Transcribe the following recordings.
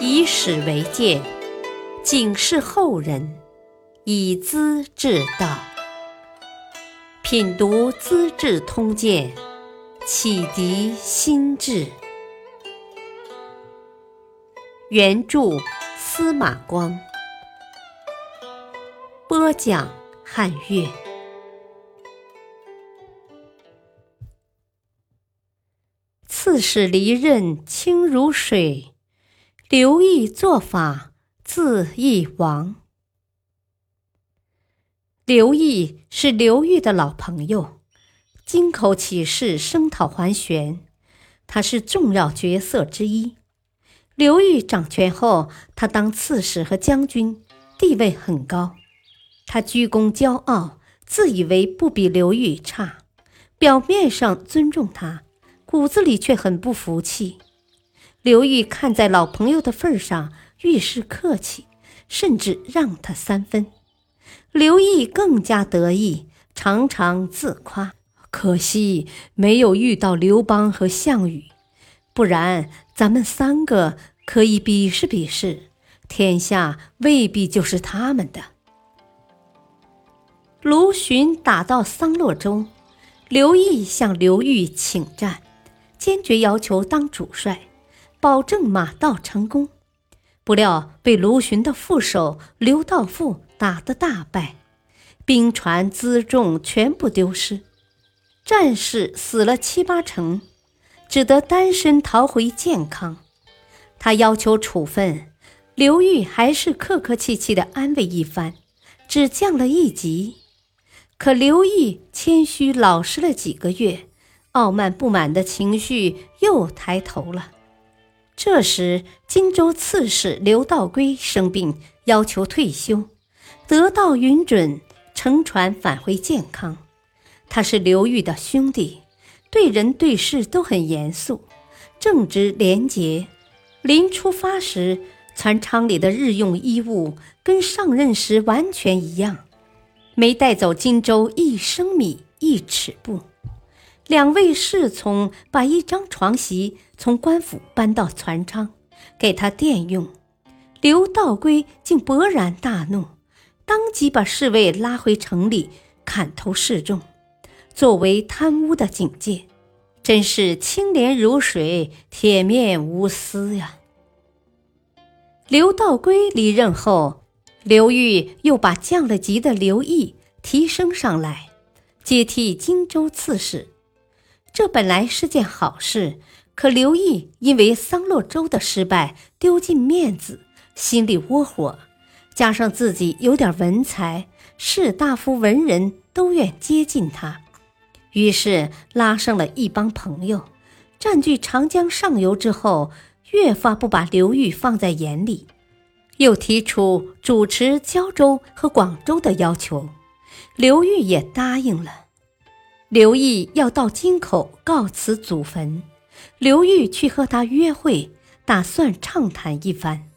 以史为鉴，警示后人，以资治道。品读《资治通鉴》，启迪心智。原著司马光，播讲汉乐。刺史离任清如水，刘毅做法自缢亡。刘毅是刘裕的老朋友，京口起事声讨桓玄，他是重要角色之一。刘裕掌权后，他当刺史和将军，地位很高。他居功骄傲，自以为不比刘裕差，表面上尊重他，骨子里却很不服气。刘裕看在老朋友的份上，遇事客气，甚至让他三分。刘毅更加得意，常常自夸：“可惜没有遇到刘邦和项羽。”不然，咱们三个可以比试比试，天下未必就是他们的。卢循打到桑洛中，刘毅向刘裕请战，坚决要求当主帅，保证马到成功。不料被卢循的副手刘道富打得大败，兵船辎重全部丢失，战士死了七八成。只得单身逃回建康。他要求处分，刘裕还是客客气气的安慰一番，只降了一级。可刘毅谦虚老实了几个月，傲慢不满的情绪又抬头了。这时，荆州刺史刘道规生病，要求退休，得到允准，乘船返回建康。他是刘裕的兄弟。对人对事都很严肃，正直廉洁。临出发时，船舱里的日用衣物跟上任时完全一样，没带走荆州一升米一尺布。两位侍从把一张床席从官府搬到船舱，给他垫用。刘道规竟勃然大怒，当即把侍卫拉回城里砍头示众。作为贪污的警戒，真是清廉如水、铁面无私呀。刘道规离任后，刘裕又把降了级的刘毅提升上来，接替荆州刺史。这本来是件好事，可刘毅因为桑洛州的失败丢尽面子，心里窝火，加上自己有点文才，士大夫文人都愿接近他。于是拉上了一帮朋友，占据长江上游之后，越发不把刘裕放在眼里，又提出主持胶州和广州的要求，刘裕也答应了。刘毅要到京口告辞祖坟，刘裕去和他约会，打算畅谈一番。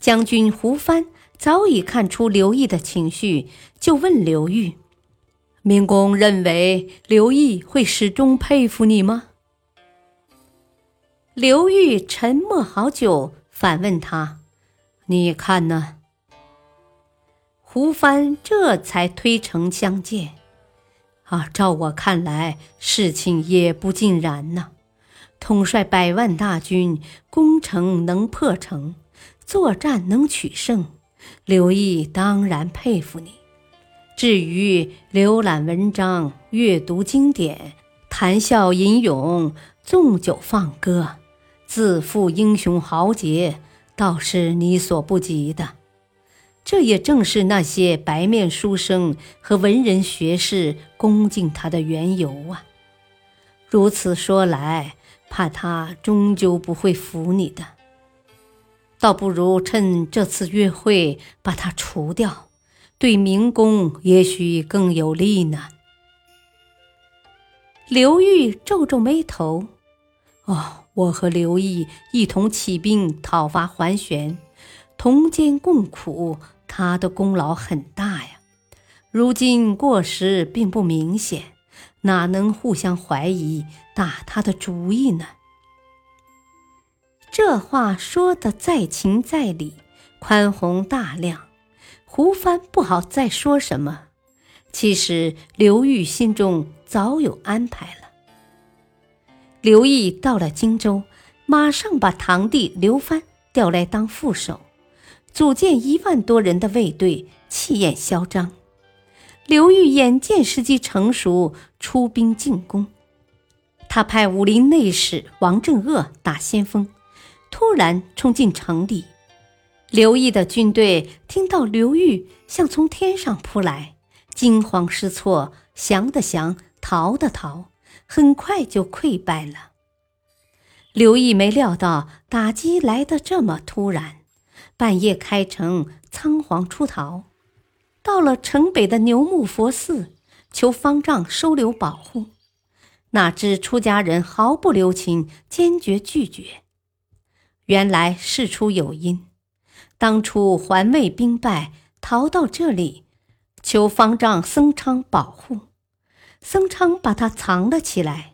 将军胡藩早已看出刘毅的情绪，就问刘裕。明公认为刘毅会始终佩服你吗？刘裕沉默好久，反问他：“你看呢？”胡藩这才推诚相见。啊，照我看来，事情也不尽然呢。统帅百万大军，攻城能破城，作战能取胜，刘毅当然佩服你。至于浏览文章、阅读经典、谈笑吟咏、纵酒放歌、自负英雄豪杰，倒是你所不及的。这也正是那些白面书生和文人学士恭敬他的缘由啊！如此说来，怕他终究不会服你的。倒不如趁这次约会把他除掉。对明公也许更有利呢。刘裕皱皱眉头：“哦，我和刘毅一同起兵讨伐桓玄，同甘共苦，他的功劳很大呀。如今过失并不明显，哪能互相怀疑，打他的主意呢？”这话说的在情在理，宽宏大量。胡帆不好再说什么。其实刘裕心中早有安排了。刘毅到了荆州，马上把堂弟刘藩调来当副手，组建一万多人的卫队，气焰嚣张。刘裕眼见时机成熟，出兵进攻。他派武林内史王正鄂打先锋，突然冲进城里。刘毅的军队听到刘裕像从天上扑来，惊慌失措，降的降，逃的逃，很快就溃败了。刘毅没料到打击来得这么突然，半夜开城，仓皇出逃，到了城北的牛木佛寺，求方丈收留保护。哪知出家人毫不留情，坚决拒绝。原来事出有因，当初环卫兵败，逃到这里，求方丈僧昌保护，僧昌把他藏了起来。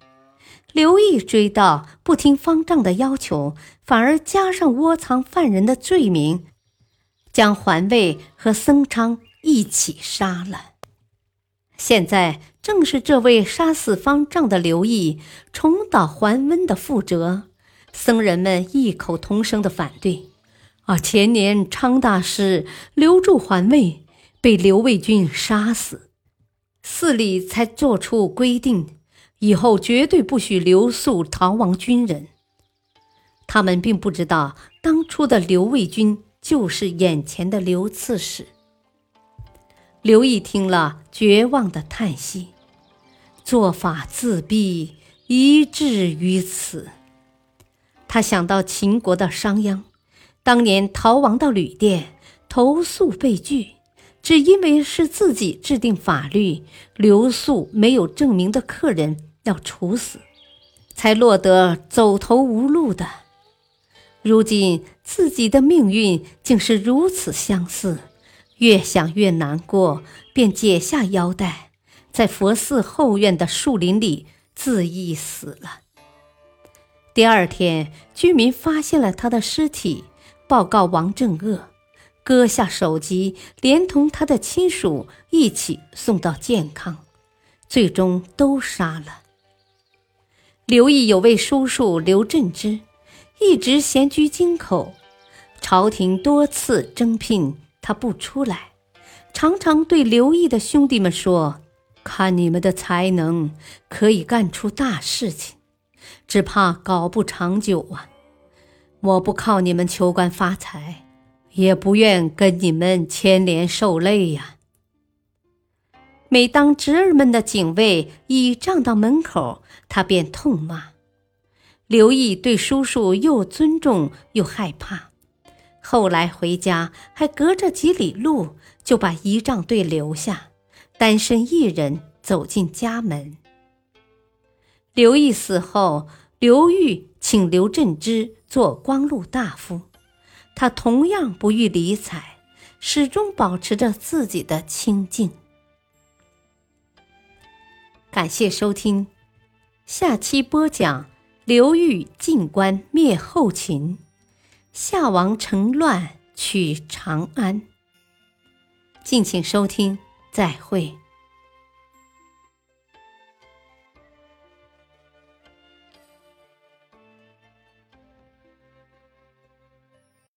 刘毅追到，不听方丈的要求，反而加上窝藏犯人的罪名，将环卫和僧昌一起杀了。现在正是这位杀死方丈的刘毅重蹈桓温的覆辙，僧人们异口同声的反对。而前年昌大师留住桓卫，被刘卫军杀死，寺里才做出规定，以后绝对不许留宿逃亡军人。他们并不知道，当初的刘卫军就是眼前的刘刺史。刘毅听了，绝望的叹息：“做法自毙，以至于此。”他想到秦国的商鞅，当年逃亡到旅店，投宿被拒，只因为是自己制定法律，留宿没有证明的客人要处死，才落得走投无路的。如今自己的命运竟是如此相似。越想越难过，便解下腰带，在佛寺后院的树林里自缢死了。第二天，居民发现了他的尸体，报告王正恶，割下首级，连同他的亲属一起送到健康，最终都杀了。刘毅有位叔叔刘振之，一直闲居京口，朝廷多次征聘。他不出来，常常对刘毅的兄弟们说：“看你们的才能，可以干出大事情，只怕搞不长久啊！我不靠你们求官发财，也不愿跟你们牵连受累呀。”每当侄儿们的警卫倚仗到门口，他便痛骂。刘毅对叔叔又尊重又害怕。后来回家，还隔着几里路就把仪仗队留下，单身一人走进家门。刘毅死后，刘裕请刘振之做光禄大夫，他同样不予理睬，始终保持着自己的清静。感谢收听，下期播讲刘裕进关灭后秦。夏王成乱取长安。敬请收听，再会。